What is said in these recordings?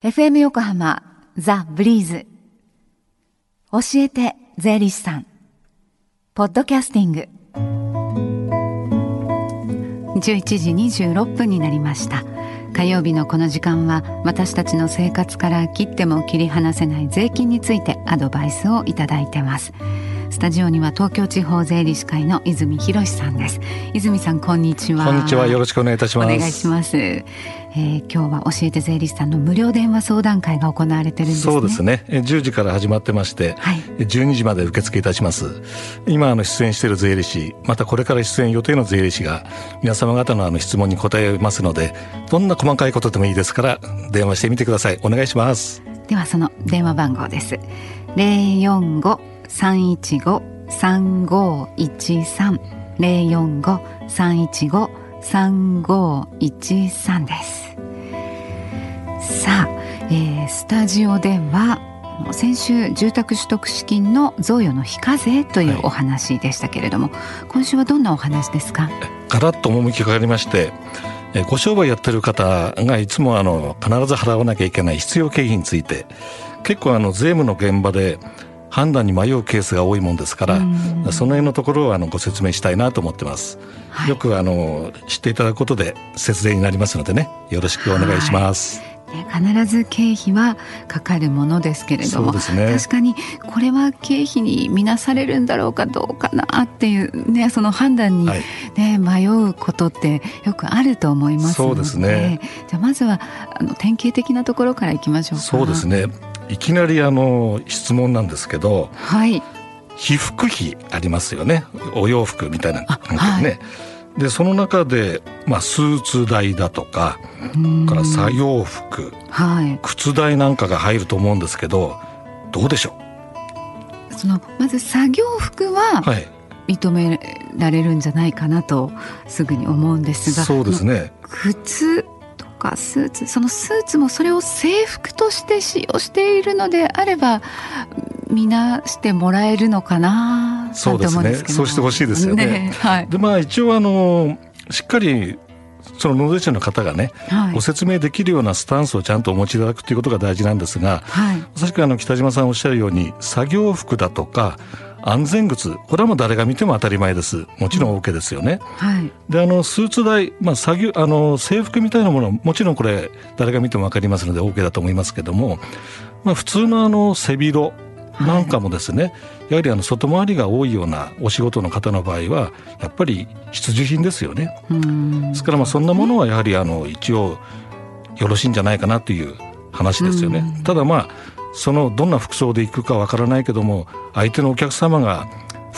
FM 横浜ザ・ブリーズ。教えて税理士さん。ポッドキャスティング。11時26分になりました。火曜日のこの時間は私たちの生活から切っても切り離せない税金についてアドバイスをいただいてます。スタジオには東京地方税理士会の泉博さんです。泉さんこんにちは。こんにちは。よろしくお願いいたします。お願いします、えー、今日は教えて税理士さんの無料電話相談会が行われてるんですね。そうですね。10時から始まってまして、はい、12時まで受付いたします。今あの出演している税理士またこれから出演予定の税理士が皆様方のあの質問に答えますのでどんな細かいことでもいいですから電話してみてください。お願いします。ではその電話番号です。045三一五三五一三零四五三一五三五一三です。さあ、えー、スタジオでは先週住宅取得資金の贈与の非課税というお話でしたけれども、はい、今週はどんなお話ですか？ガラッと趣が変わりましてご商売やってる方がいつもあの必ず払わなきゃいけない必要経費について結構あの税務の現場で判断に迷うケースが多いもんですから、その辺のところをあのご説明したいなと思ってます。はい、よくあの知っていただくことで節税になりますのでね、よろしくお願いします。ね、必ず経費はかかるものですけれども、ね、確かにこれは経費に見なされるんだろうかどうかなっていう、ね、その判断にね、はい、迷うことってよくあると思いますそうですね。じゃあまずはあの典型的なところからいきましょうか。そうですねいきなりあの質問なんですけど、はい、被服費ありますよね。お洋服みたいなね。はい。でその中で、まあ、スーツ代だとかから作業服、はい、靴代なんかが入ると思うんですけどどうでしょう？そのまず作業服は認められるんじゃないかなとすぐに思うんですが、そうですね。靴かスーツそのスーツもそれを制服として使用しているのであれば見なしてもらえるのかなそうですね。そうしてほしいですよね。ねはい、でまあ一応あのしっかりその納税者の方がね、はい、ご説明できるようなスタンスをちゃんとお持ちいただくということが大事なんですが、はい、まさしくあの北島さんおっしゃるように作業服だとか安全靴これはもう誰が見ても当たり前です。もちろん OK ですよね、はい、であのスーツ代、まあ、作業あの制服みたいなものもちろんこれ誰が見ても分かりますので OK だと思いますけども、まあ、普通のあの背広なんかもですね、はい、やはりあの外回りが多いようなお仕事の方の場合はやっぱり必需品ですよね。ですからまあそんなものはやはりあの一応よろしいんじゃないかなという話ですよね。ただまあそのどんな服装で行くかわからないけども相手のお客様が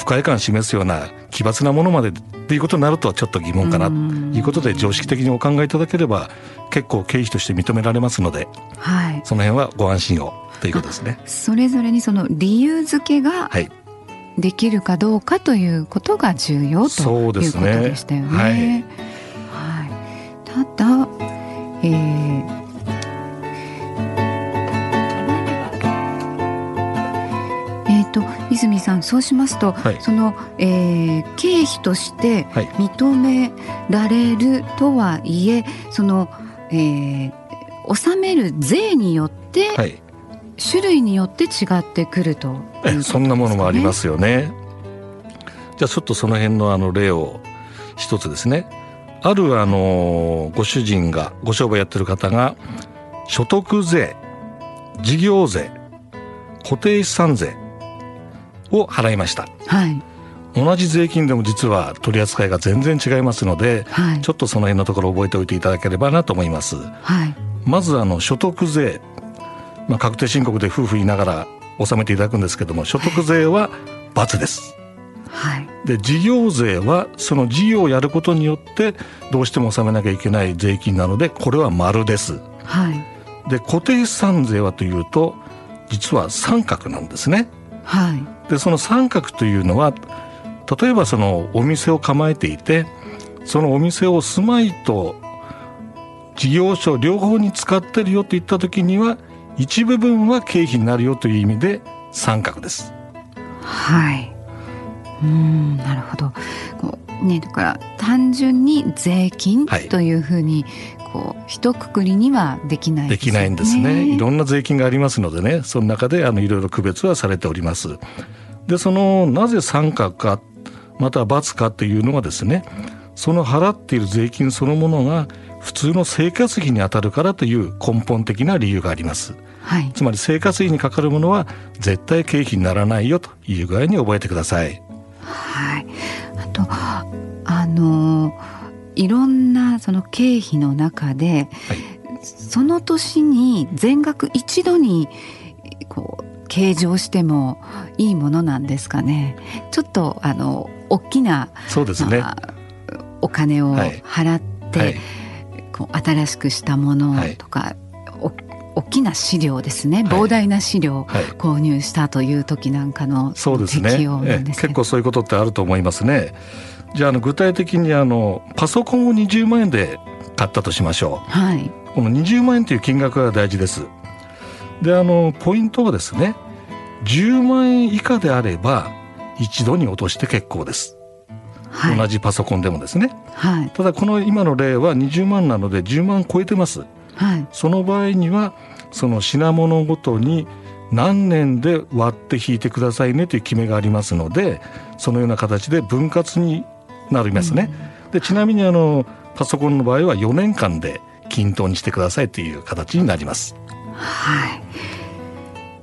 不快感示すような奇抜なものまでっていうことになるとちょっと疑問かな。ということで常識的にお考えいただければ結構経費として認められますので、はい、その辺はご安心をということですね。それぞれにその理由付けができるかどうかということが重要ということでしたよね。はい、はい、ただ、えー泉さんそうしますと、はい、その、えー、経費として認められるとはいえ、はい、その、えー、納める税によって、はい、種類によって違ってくると、ね、そんなものもありますよね。じゃあちょっとその辺のあの例を一つですね。あるあのご主人がご商売やってる方が所得税事業税固定資産税を払いました。はい。同じ税金でも実は取り扱いが全然違いますので、はい、ちょっとその辺のところ覚えておいていただければなと思います。はい、まずあの所得税、まあ、確定申告で夫婦言いながら納めていただくんですけども所得税は×です。はい、で事業税はその事業をやることによってどうしても納めなきゃいけない税金なのでこれは丸です。はい、で固定資産税はというと実は三角なんですね。はい、でその三角というのは例えばそのお店を構えていてそのお店を住まいと事業所両方に使ってるよといった時には一部分は経費になるよという意味で三角です。はい。うんなるほど。こうねだから単純に税金というふうにこう一括りにはできないできないんですね。いろんな税金がありますのでね。その中であのいろいろ区別はされております。でそのなぜ三角かまたは×かっていうのがですねその払っている税金そのものが普通の生活費に当たるからという根本的な理由があります、はい、つまり生活費にかかるものは絶対経費にならないよという具合に覚えてください。はい。あとあのいろんなその経費の中で、はい、その年に全額一度にこう計上してもいいものなんですかね。ちょっとあの大きなそうですね、まあ、お金を払って、はいはい、こう新しくしたものとか、はい、大きな資料ですね。膨大な資料を購入したという時なんかのそうですね。結構そういうことってあると思いますね。じゃあの具体的にあのパソコンを20万円で買ったとしましょう、はい、この20万円という金額が大事です。であのポイントはですね10万円以下であれば一度に落として結構です、はい、同じパソコンでもですね、はい、ただこの今の例は20万なので10万超えてます、はい、その場合にはその品物ごとに何年で割って引いてくださいねという決めがありますのでそのような形で分割になりますね、うん、でちなみにあのパソコンの場合は4年間で均等にしてくださいという形になります。はい。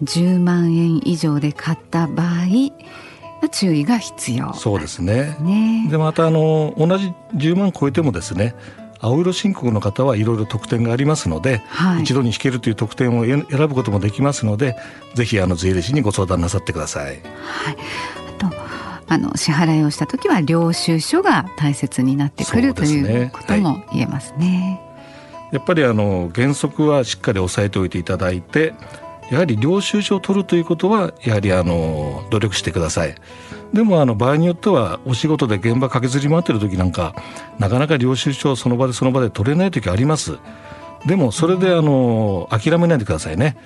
10万円以上で買った場合注意が必要。そうですね。ね。でまたあの同じ10万超えてもですね青色申告の方はいろいろ特典がありますので、はい、一度に引けるという特典を選ぶこともできますのでぜひあの税理士にご相談なさってください。はい、あとあの支払いをした時は領収書が大切になってくる、ね、ということも言えますね。はい、やっぱりあの原則はしっかり押さえておいていただいてやはり領収書を取るということはやはりあの努力してください。でもあの場合によってはお仕事で現場駆けずり回ってる時なんかなかなか領収書をその場でその場で取れない時あります。でもそれであの諦めないでくださいね。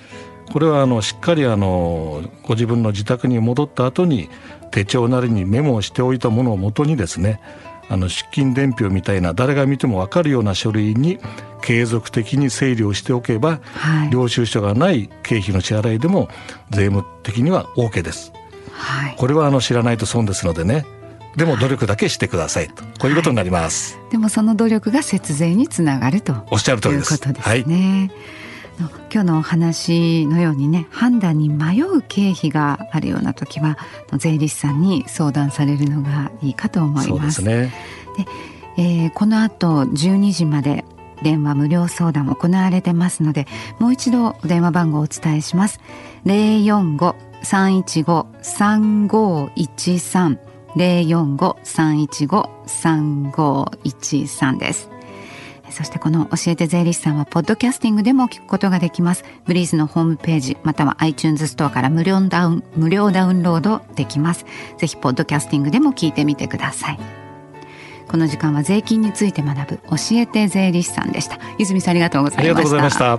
これはあのしっかりあのご自分の自宅に戻った後に手帳なりにメモをしておいたものをもとにですねあの出勤伝票みたいな誰が見ても分かるような書類に継続的に整理をしておけば、はい、領収書がない経費の支払いでも税務的には OK です。はい、これはあの知らないと損ですのでね。でも努力だけしてくださいと。こういうことになります、はい、でもその努力が節税につながると。おっしゃる通りです。いうことですね、はい、今日のお話のようにね判断に迷う経費があるような時は税理士さんに相談されるのがいいかと思います。そうですね。で、えー、この後12時まで電話無料相談行われてますのでもう一度電話番号をお伝えします。045 315-3513 045-315-3513です。そしてこの教えて税理士さんはポッドキャスティングでも聞くことができます。ブリーズのホームページまたは iTunes ストアから無料ダウン無料ダウンロードできます。ぜひポッドキャスティングでも聞いてみてください。この時間は税金について学ぶ教えて税理士さんでした。泉さんありがとうございました。ありがとうございました。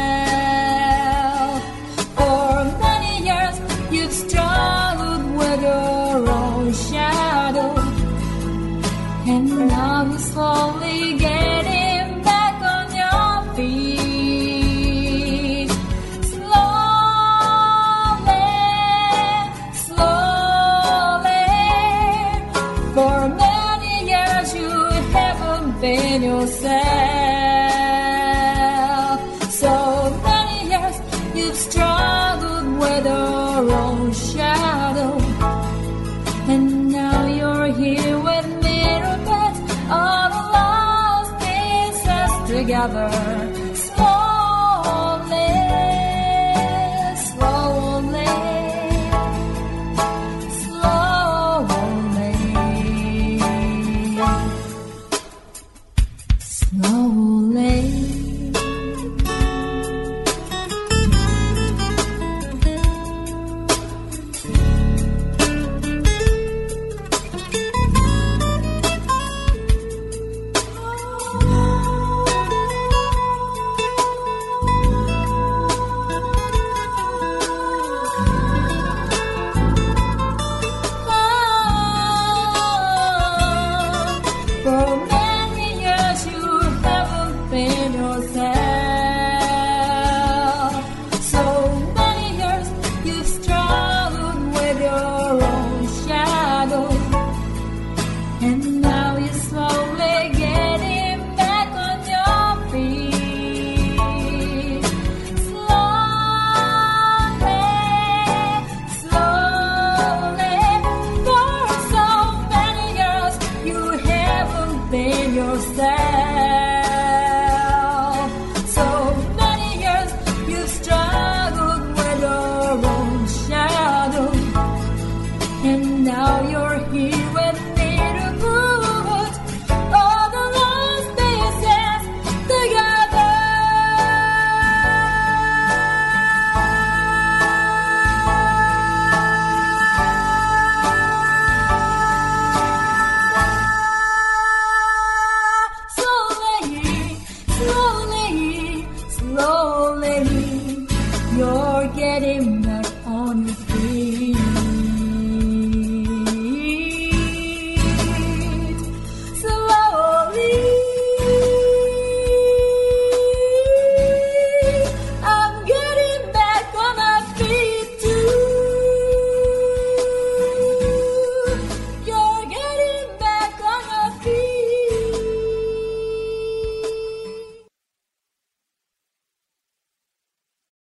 Together. inocente.